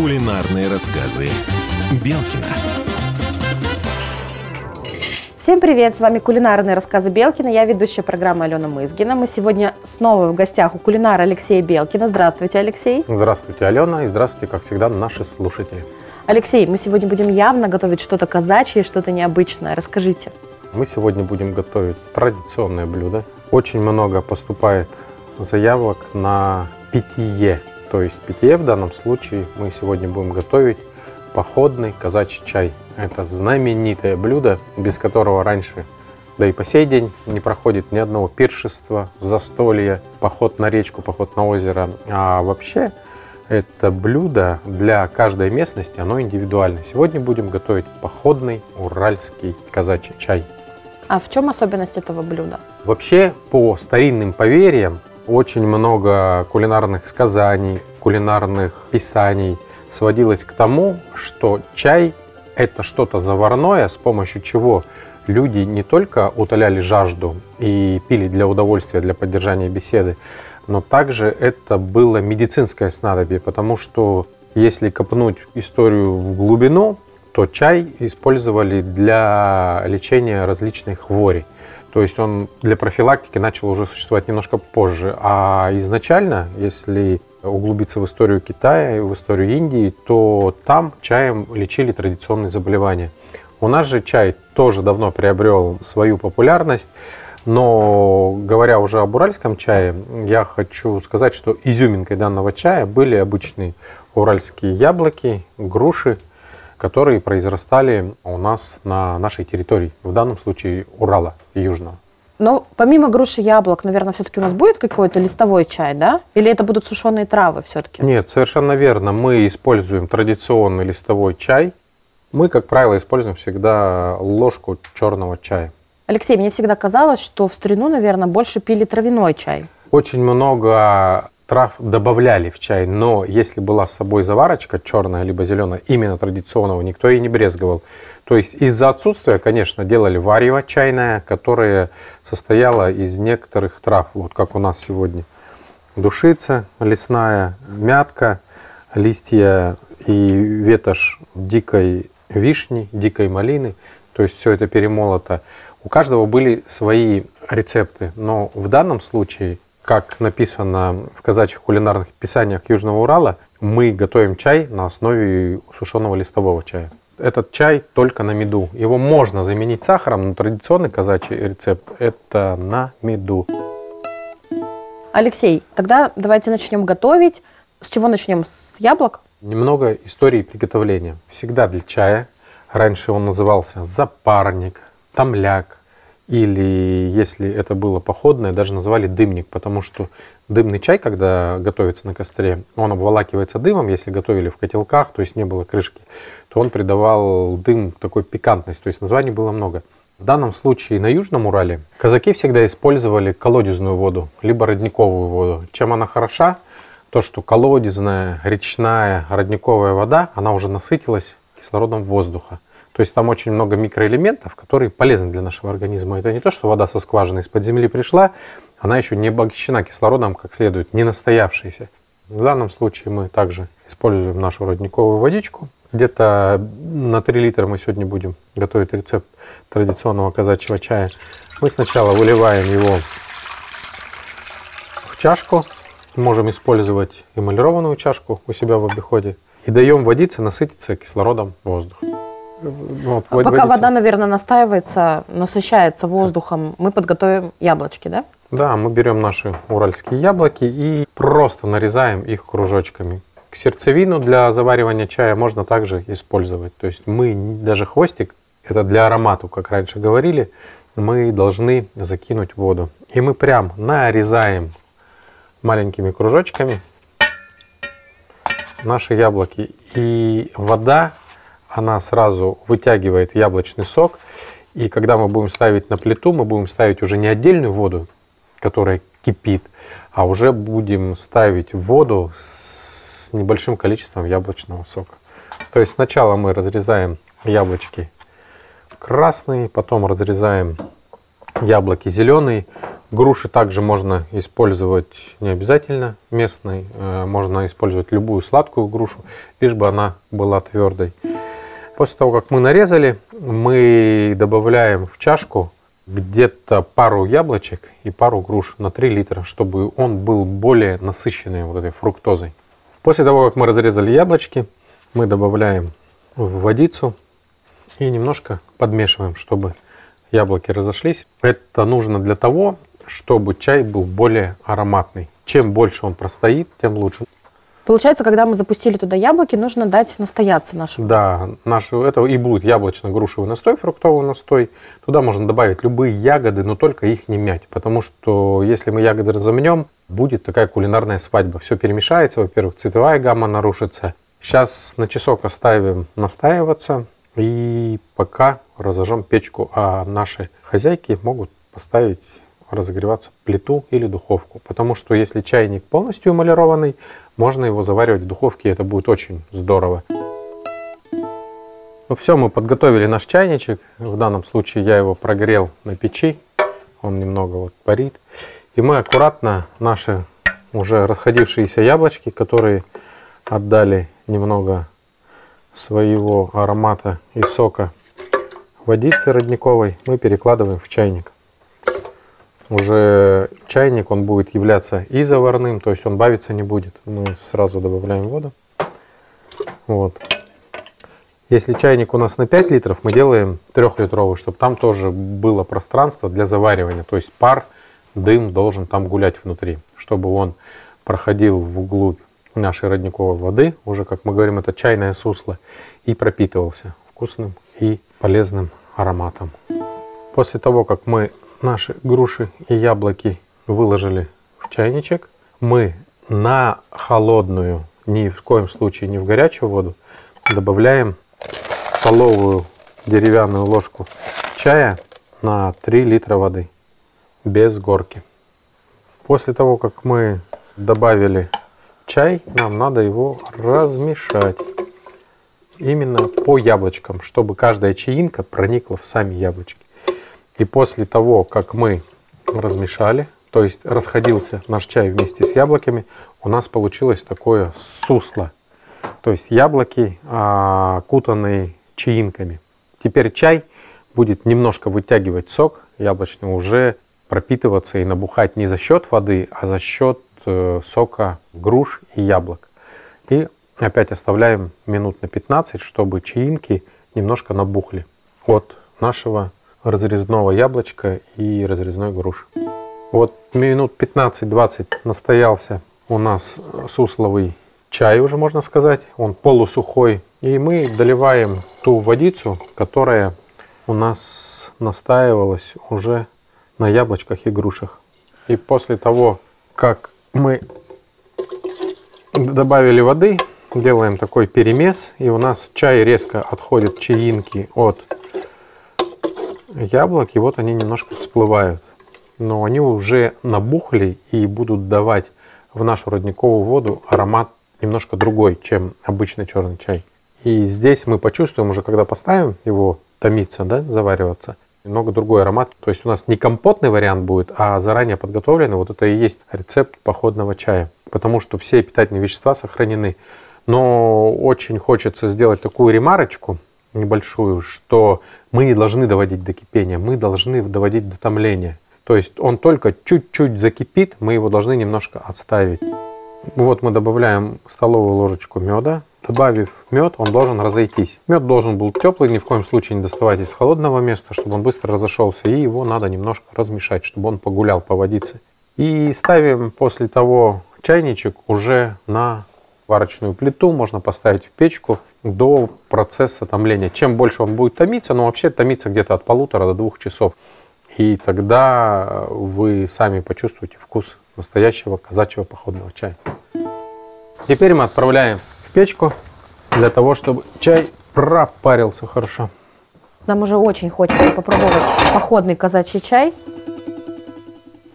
Кулинарные рассказы Белкина. Всем привет, с вами кулинарные рассказы Белкина, я ведущая программы Алена Мызгина. Мы сегодня снова в гостях у кулинара Алексея Белкина. Здравствуйте, Алексей. Здравствуйте, Алена, и здравствуйте, как всегда, наши слушатели. Алексей, мы сегодня будем явно готовить что-то казачье, что-то необычное. Расскажите. Мы сегодня будем готовить традиционное блюдо. Очень много поступает заявок на питье. То есть питье в данном случае мы сегодня будем готовить походный казачий чай. Это знаменитое блюдо, без которого раньше, да и по сей день не проходит ни одного пиршества, застолья, поход на речку, поход на озеро. А вообще это блюдо для каждой местности, оно индивидуально. Сегодня будем готовить походный уральский казачий чай. А в чем особенность этого блюда? Вообще, по старинным поверьям, очень много кулинарных сказаний, кулинарных писаний сводилось к тому, что чай – это что-то заварное, с помощью чего люди не только утоляли жажду и пили для удовольствия, для поддержания беседы, но также это было медицинское снадобье, потому что если копнуть историю в глубину, то чай использовали для лечения различных хворей. То есть он для профилактики начал уже существовать немножко позже. А изначально, если углубиться в историю Китая и в историю Индии, то там чаем лечили традиционные заболевания. У нас же чай тоже давно приобрел свою популярность. Но говоря уже об уральском чае, я хочу сказать, что изюминкой данного чая были обычные уральские яблоки, груши, которые произрастали у нас на нашей территории, в данном случае Урала Южного. Но помимо груши и яблок, наверное, все-таки у нас будет какой-то листовой чай, да? Или это будут сушеные травы все-таки? Нет, совершенно верно. Мы используем традиционный листовой чай. Мы, как правило, используем всегда ложку черного чая. Алексей, мне всегда казалось, что в старину, наверное, больше пили травяной чай. Очень много трав добавляли в чай, но если была с собой заварочка черная либо зеленая, именно традиционного, никто и не брезговал. То есть из-за отсутствия, конечно, делали варево чайное, которое состояло из некоторых трав, вот как у нас сегодня. Душица лесная, мятка, листья и ветошь дикой вишни, дикой малины. То есть все это перемолото. У каждого были свои рецепты, но в данном случае как написано в казачьих кулинарных писаниях Южного Урала, мы готовим чай на основе сушеного листового чая. Этот чай только на меду. Его можно заменить сахаром, но традиционный казачий рецепт – это на меду. Алексей, тогда давайте начнем готовить. С чего начнем? С яблок? Немного истории приготовления. Всегда для чая. Раньше он назывался запарник, тамляк, или если это было походное, даже называли дымник, потому что дымный чай, когда готовится на костре, он обволакивается дымом, если готовили в котелках, то есть не было крышки, то он придавал дым такой пикантность, то есть названий было много. В данном случае на Южном Урале казаки всегда использовали колодезную воду, либо родниковую воду. Чем она хороша? То, что колодезная, речная, родниковая вода, она уже насытилась кислородом воздуха. То есть там очень много микроэлементов, которые полезны для нашего организма. Это не то, что вода со скважины из-под земли пришла, она еще не обогащена кислородом как следует, не настоявшаяся. В данном случае мы также используем нашу родниковую водичку. Где-то на 3 литра мы сегодня будем готовить рецепт традиционного казачьего чая. Мы сначала выливаем его в чашку. Можем использовать эмалированную чашку у себя в обиходе. И даем водице насытиться кислородом воздуха. Вот, а пока вода, наверное, настаивается, насыщается воздухом, мы подготовим яблочки, да? Да, мы берем наши уральские яблоки и просто нарезаем их кружочками. Сердцевину для заваривания чая можно также использовать. То есть мы даже хвостик, это для аромату, как раньше говорили, мы должны закинуть воду. И мы прям нарезаем маленькими кружочками наши яблоки. И вода она сразу вытягивает яблочный сок. И когда мы будем ставить на плиту, мы будем ставить уже не отдельную воду, которая кипит, а уже будем ставить воду с небольшим количеством яблочного сока. То есть сначала мы разрезаем яблочки красные, потом разрезаем яблоки зеленые, Груши также можно использовать не обязательно местной, э, можно использовать любую сладкую грушу, лишь бы она была твердой. После того, как мы нарезали, мы добавляем в чашку где-то пару яблочек и пару груш на 3 литра, чтобы он был более насыщенный вот этой фруктозой. После того, как мы разрезали яблочки, мы добавляем в водицу и немножко подмешиваем, чтобы яблоки разошлись. Это нужно для того, чтобы чай был более ароматный. Чем больше он простоит, тем лучше. Получается, когда мы запустили туда яблоки, нужно дать настояться нашему. Да, наш, это и будет яблочно-грушевый настой, фруктовый настой. Туда можно добавить любые ягоды, но только их не мять. Потому что если мы ягоды разомнем, будет такая кулинарная свадьба. Все перемешается, во-первых, цветовая гамма нарушится. Сейчас на часок оставим настаиваться. И пока разожжем печку, а наши хозяйки могут поставить разогреваться плиту или духовку. Потому что если чайник полностью эмалированный, можно его заваривать в духовке, и это будет очень здорово. Ну все, мы подготовили наш чайничек. В данном случае я его прогрел на печи. Он немного вот парит. И мы аккуратно наши уже расходившиеся яблочки, которые отдали немного своего аромата и сока водицы родниковой, мы перекладываем в чайник уже чайник, он будет являться и заварным, то есть он бавиться не будет. Мы сразу добавляем воду. Вот. Если чайник у нас на 5 литров, мы делаем 3-литровый, чтобы там тоже было пространство для заваривания. То есть пар, дым должен там гулять внутри, чтобы он проходил вглубь нашей родниковой воды, уже, как мы говорим, это чайное сусло, и пропитывался вкусным и полезным ароматом. После того, как мы наши груши и яблоки выложили в чайничек. Мы на холодную, ни в коем случае не в горячую воду, добавляем столовую деревянную ложку чая на 3 литра воды без горки. После того, как мы добавили чай, нам надо его размешать именно по яблочкам, чтобы каждая чаинка проникла в сами яблочки. И после того, как мы размешали, то есть расходился наш чай вместе с яблоками, у нас получилось такое сусло. То есть яблоки, окутанные чаинками. Теперь чай будет немножко вытягивать сок яблочный, уже пропитываться и набухать не за счет воды, а за счет э, сока груш и яблок. И опять оставляем минут на 15, чтобы чаинки немножко набухли от нашего разрезного яблочка и разрезной груши. Вот минут 15-20 настоялся у нас сусловый чай уже, можно сказать. Он полусухой. И мы доливаем ту водицу, которая у нас настаивалась уже на яблочках и грушах. И после того, как мы добавили воды, делаем такой перемес, и у нас чай резко отходит чаинки от яблок, и вот они немножко всплывают. Но они уже набухли и будут давать в нашу родниковую воду аромат немножко другой, чем обычный черный чай. И здесь мы почувствуем уже, когда поставим его томиться, да, завариваться, немного другой аромат. То есть у нас не компотный вариант будет, а заранее подготовленный. Вот это и есть рецепт походного чая. Потому что все питательные вещества сохранены. Но очень хочется сделать такую ремарочку – небольшую, что мы не должны доводить до кипения, мы должны доводить до томления. То есть он только чуть-чуть закипит, мы его должны немножко отставить. Вот мы добавляем столовую ложечку меда. Добавив мед, он должен разойтись. Мед должен был теплый, ни в коем случае не доставать из холодного места, чтобы он быстро разошелся. И его надо немножко размешать, чтобы он погулял по водице. И ставим после того чайничек уже на варочную плиту, можно поставить в печку до процесса томления. Чем больше он будет томиться, но вообще томиться где-то от полутора до двух часов. И тогда вы сами почувствуете вкус настоящего казачьего походного чая. Теперь мы отправляем в печку для того, чтобы чай пропарился хорошо. Нам уже очень хочется попробовать походный казачий чай.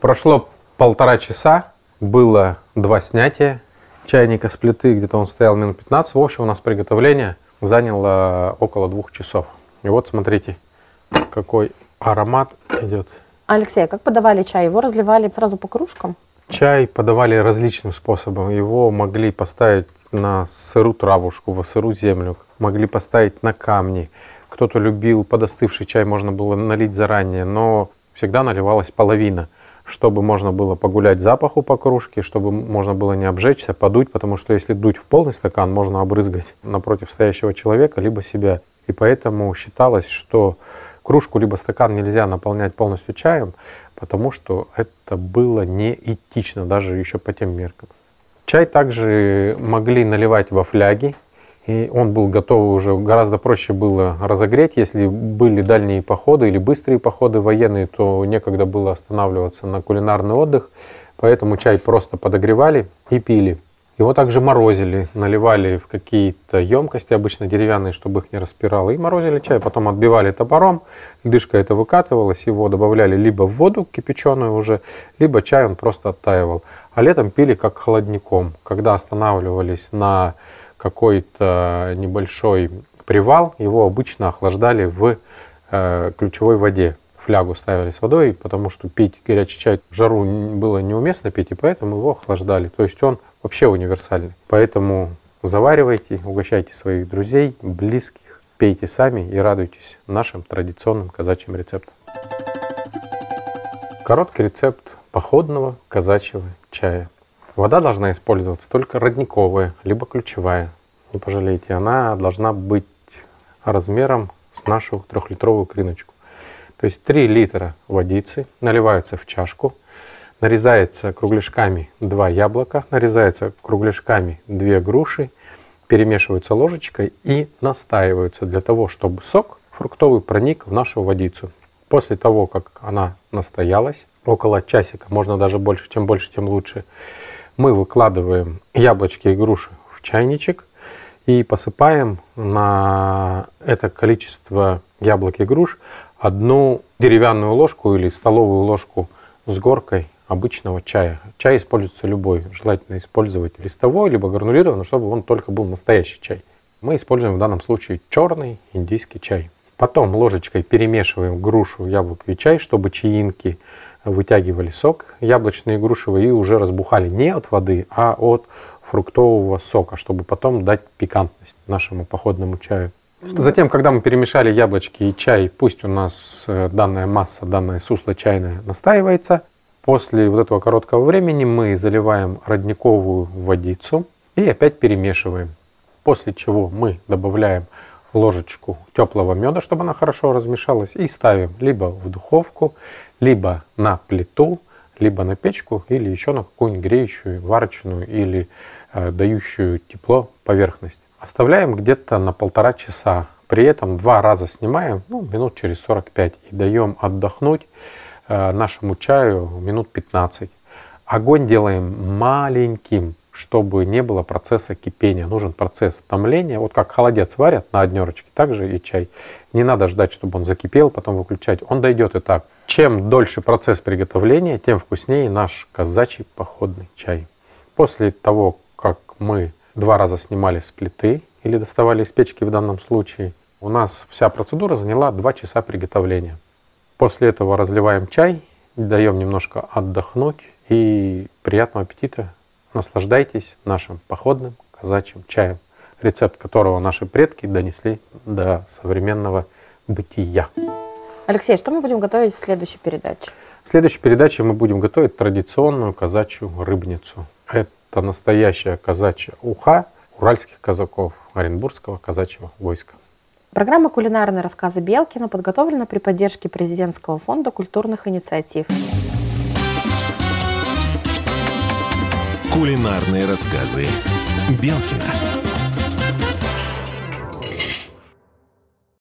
Прошло полтора часа, было два снятия чайника с плиты, где-то он стоял минут 15. В общем, у нас приготовление заняло около двух часов. И вот смотрите, какой аромат идет. Алексей, а как подавали чай? Его разливали сразу по кружкам? Чай подавали различным способом. Его могли поставить на сырую травушку, в сырую землю, могли поставить на камни. Кто-то любил подостывший чай, можно было налить заранее, но всегда наливалась половина, чтобы можно было погулять запаху по кружке, чтобы можно было не обжечься, подуть, потому что если дуть в полный стакан, можно обрызгать напротив стоящего человека, либо себя. И поэтому считалось, что кружку либо стакан нельзя наполнять полностью чаем, потому что это было неэтично даже еще по тем меркам. Чай также могли наливать во фляги, и он был готов уже, гораздо проще было разогреть. Если были дальние походы или быстрые походы военные, то некогда было останавливаться на кулинарный отдых, поэтому чай просто подогревали и пили. Его также морозили, наливали в какие-то емкости, обычно деревянные, чтобы их не распирало, и морозили чай. Потом отбивали топором, льдышка это выкатывалась, его добавляли либо в воду кипяченую уже, либо чай он просто оттаивал. А летом пили как холодником. Когда останавливались на какой-то небольшой привал, его обычно охлаждали в э, ключевой воде. Флягу ставили с водой, потому что пить горячий чай в жару было неуместно пить, и поэтому его охлаждали. То есть он вообще универсальный. Поэтому заваривайте, угощайте своих друзей, близких, пейте сами и радуйтесь нашим традиционным казачьим рецептам. Короткий рецепт походного казачьего чая. Вода должна использоваться только родниковая, либо ключевая. Не пожалейте, она должна быть размером с нашу трехлитровую крыночку. То есть 3 литра водицы наливаются в чашку, нарезается кругляшками 2 яблока, нарезается кругляшками 2 груши, перемешиваются ложечкой и настаиваются для того, чтобы сок фруктовый проник в нашу водицу. После того, как она настоялась, около часика, можно даже больше, чем больше, тем лучше, мы выкладываем яблочки и груши в чайничек и посыпаем на это количество яблок и груш одну деревянную ложку или столовую ложку с горкой обычного чая. Чай используется любой. Желательно использовать листовой, либо гранулированный, чтобы он только был настоящий чай. Мы используем в данном случае черный индийский чай. Потом ложечкой перемешиваем грушу, яблоко и чай, чтобы чаинки вытягивали сок яблочный и грушевый и уже разбухали не от воды, а от фруктового сока, чтобы потом дать пикантность нашему походному чаю. Затем, когда мы перемешали яблочки и чай, пусть у нас э, данная масса, данное сусло чайное настаивается, После вот этого короткого времени мы заливаем родниковую водицу и опять перемешиваем. После чего мы добавляем ложечку теплого меда, чтобы она хорошо размешалась, и ставим либо в духовку, либо на плиту, либо на печку, или еще на какую-нибудь греющую, варочную или э, дающую тепло поверхность. Оставляем где-то на полтора часа. При этом два раза снимаем, ну, минут через 45, и даем отдохнуть Э, нашему чаю минут 15. Огонь делаем маленьким, чтобы не было процесса кипения. Нужен процесс томления. Вот как холодец варят на однерочке, так же и чай. Не надо ждать, чтобы он закипел, потом выключать. Он дойдет и так. Чем дольше процесс приготовления, тем вкуснее наш казачий походный чай. После того, как мы два раза снимали с плиты или доставали из печки в данном случае, у нас вся процедура заняла 2 часа приготовления. После этого разливаем чай, даем немножко отдохнуть и приятного аппетита. Наслаждайтесь нашим походным казачьим чаем, рецепт которого наши предки донесли до современного бытия. Алексей, что мы будем готовить в следующей передаче? В следующей передаче мы будем готовить традиционную казачью рыбницу. Это настоящая казачья уха уральских казаков Оренбургского казачьего войска. Программа «Кулинарные рассказы Белкина» подготовлена при поддержке Президентского фонда культурных инициатив. Кулинарные рассказы Белкина.